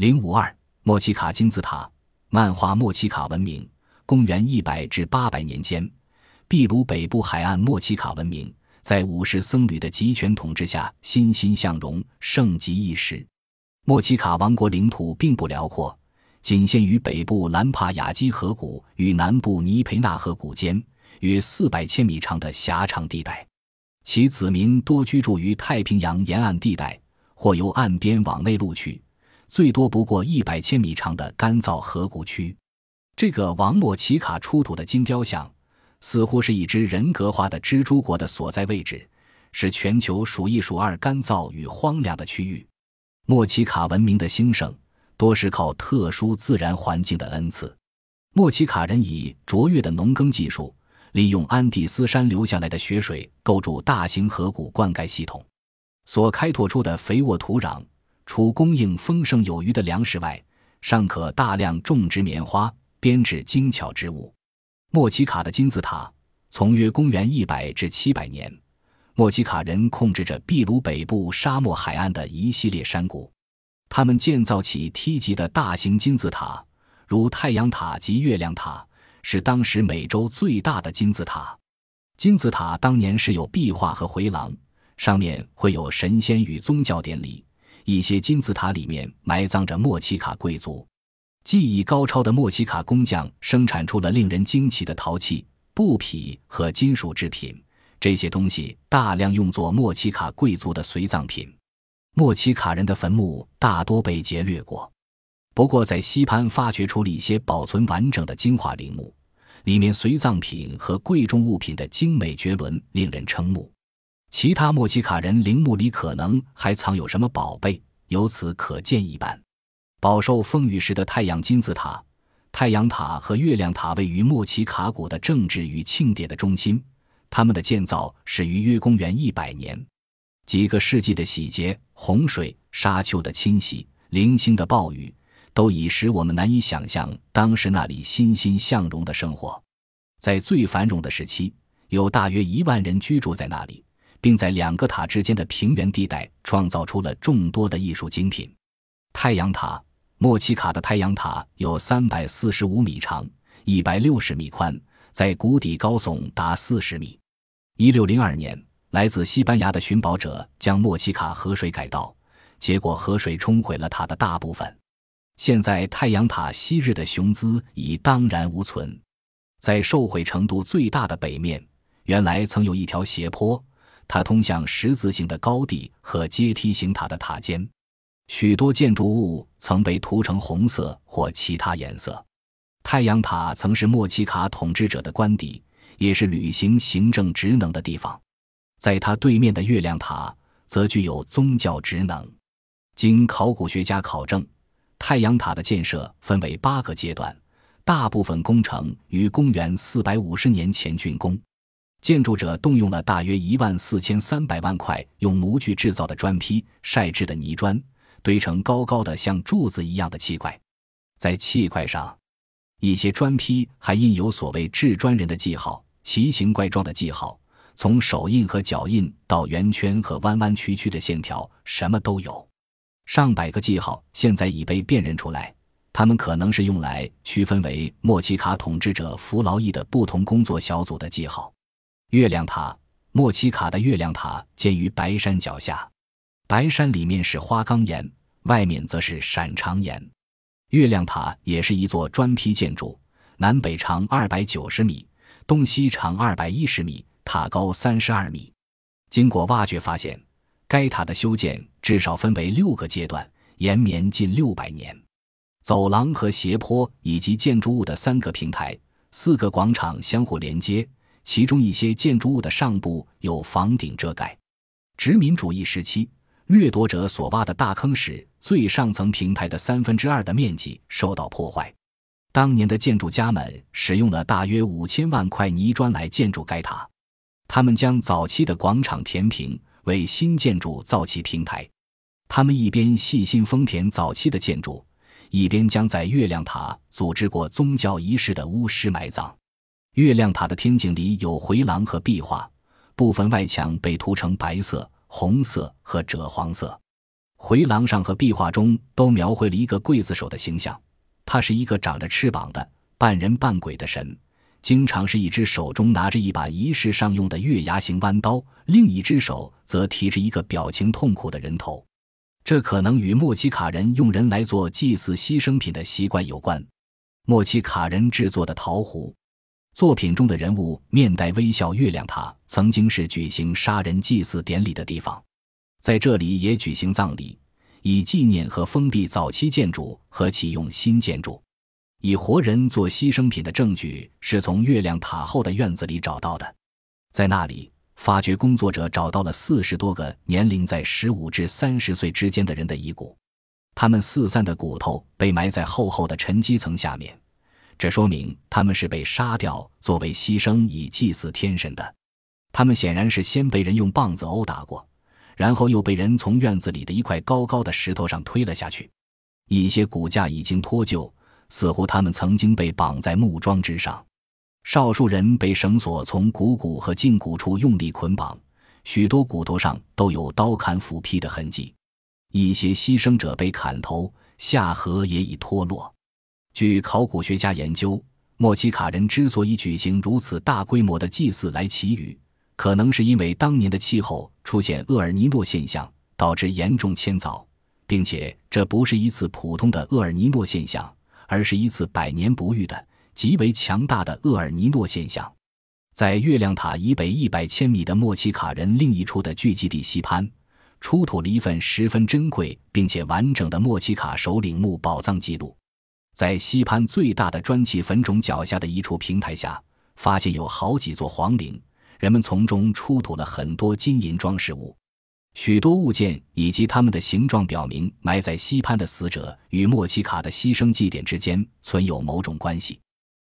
零五二莫奇卡金字塔漫画莫奇卡文明，公元一百至八百年间，秘鲁北部海岸莫奇卡文明在武士僧侣的集权统治下欣欣向荣，盛极一时。莫奇卡王国领土并不辽阔，仅限于北部兰帕雅基河谷与南部尼培纳河谷间约四百千米长的狭长地带。其子民多居住于太平洋沿岸地带，或由岸边往内陆去，最多不过一百千米长的干燥河谷区。这个王莫奇卡出土的金雕像，似乎是一只人格化的蜘蛛国的所在位置，是全球数一数二干燥与荒凉的区域。莫奇卡文明的兴盛，多是靠特殊自然环境的恩赐。莫奇卡人以卓越的农耕技术。利用安第斯山流下来的雪水构筑大型河谷灌溉系统，所开拓出的肥沃土壤，除供应丰盛有余的粮食外，尚可大量种植棉花，编制精巧织物。莫奇卡的金字塔，从约公元一百至七百年，莫奇卡人控制着秘鲁北部沙漠海岸的一系列山谷，他们建造起梯级的大型金字塔，如太阳塔及月亮塔。是当时美洲最大的金字塔。金字塔当年是有壁画和回廊，上面会有神仙与宗教典礼。一些金字塔里面埋葬着莫奇卡贵族。技艺高超的莫奇卡工匠生产出了令人惊奇的陶器、布匹和金属制品，这些东西大量用作莫奇卡贵族的随葬品。莫奇卡人的坟墓大多被劫掠过。不过，在西潘发掘出了一些保存完整的金华陵墓，里面随葬品和贵重物品的精美绝伦，令人瞠目。其他莫奇卡人陵墓里可能还藏有什么宝贝，由此可见一斑。饱受风雨时的太阳金字塔、太阳塔和月亮塔位于莫奇卡谷的政治与庆典的中心，它们的建造始于约公元一百年。几个世纪的洗劫、洪水、沙丘的侵袭、零星的暴雨。都已使我们难以想象当时那里欣欣向荣的生活。在最繁荣的时期，有大约一万人居住在那里，并在两个塔之间的平原地带创造出了众多的艺术精品。太阳塔，莫奇卡的太阳塔有三百四十五米长，一百六十米宽，在谷底高耸达四十米。一六零二年，来自西班牙的寻宝者将莫奇卡河水改道，结果河水冲毁了塔的大部分。现在太阳塔昔日的雄姿已荡然无存，在受毁程度最大的北面，原来曾有一条斜坡，它通向十字形的高地和阶梯形塔的塔尖。许多建筑物曾被涂成红色或其他颜色。太阳塔曾是莫奇卡统治者的官邸，也是履行行政职能的地方。在它对面的月亮塔则具有宗教职能。经考古学家考证。太阳塔的建设分为八个阶段，大部分工程于公元四百五十年前竣工。建筑者动用了大约一万四千三百万块用模具制造的砖坯、晒制的泥砖，堆成高高的像柱子一样的砌块。在砌块上，一些砖坯还印有所谓制砖人的记号，奇形怪状的记号，从手印和脚印到圆圈和弯弯曲曲的线条，什么都有。上百个记号现在已被辨认出来，它们可能是用来区分为莫奇卡统治者服劳役的不同工作小组的记号。月亮塔，莫奇卡的月亮塔建于白山脚下，白山里面是花岗岩，外面则是闪长岩。月亮塔也是一座砖坯建筑，南北长二百九十米，东西长二百一十米，塔高三十二米。经过挖掘发现。该塔的修建至少分为六个阶段，延绵近六百年。走廊和斜坡以及建筑物的三个平台、四个广场相互连接，其中一些建筑物的上部有房顶遮盖。殖民主义时期，掠夺者所挖的大坑使最上层平台的三分之二的面积受到破坏。当年的建筑家们使用了大约五千万块泥砖来建筑该塔，他们将早期的广场填平。为新建筑造起平台，他们一边细心丰田早期的建筑，一边将在月亮塔组织过宗教仪式的巫师埋葬。月亮塔的天井里有回廊和壁画，部分外墙被涂成白色、红色和赭黄色。回廊上和壁画中都描绘了一个刽子手的形象，他是一个长着翅膀的半人半鬼的神，经常是一只手中拿着一把仪式上用的月牙形弯刀，另一只手则提着一个表情痛苦的人头。这可能与莫奇卡人用人来做祭祀牺牲品的习惯有关。莫奇卡人制作的陶壶，作品中的人物面带微笑。月亮塔曾经是举行杀人祭祀典礼的地方。在这里也举行葬礼，以纪念和封闭早期建筑和启用新建筑。以活人做牺牲品的证据是从月亮塔后的院子里找到的，在那里，发掘工作者找到了四十多个年龄在十五至三十岁之间的人的遗骨，他们四散的骨头被埋在厚厚的沉积层下面，这说明他们是被杀掉作为牺牲以祭祀天神的。他们显然是先被人用棒子殴打过。然后又被人从院子里的一块高高的石头上推了下去，一些骨架已经脱臼，似乎他们曾经被绑在木桩之上。少数人被绳索从股骨和胫骨处用力捆绑，许多骨头上都有刀砍斧劈的痕迹。一些牺牲者被砍头，下颌也已脱落。据考古学家研究，莫奇卡人之所以举行如此大规模的祭祀来祈雨。可能是因为当年的气候出现厄尔尼诺现象，导致严重迁凿，并且这不是一次普通的厄尔尼诺现象，而是一次百年不遇的极为强大的厄尔尼诺现象。在月亮塔以北一百千米的莫奇卡人另一处的聚集地西潘，出土了一份十分珍贵并且完整的莫奇卡首领墓宝藏记录。在西潘最大的砖砌坟冢脚下的一处平台下，发现有好几座皇陵。人们从中出土了很多金银装饰物，许多物件以及它们的形状表明埋在西潘的死者与莫奇卡的牺牲祭典之间存有某种关系。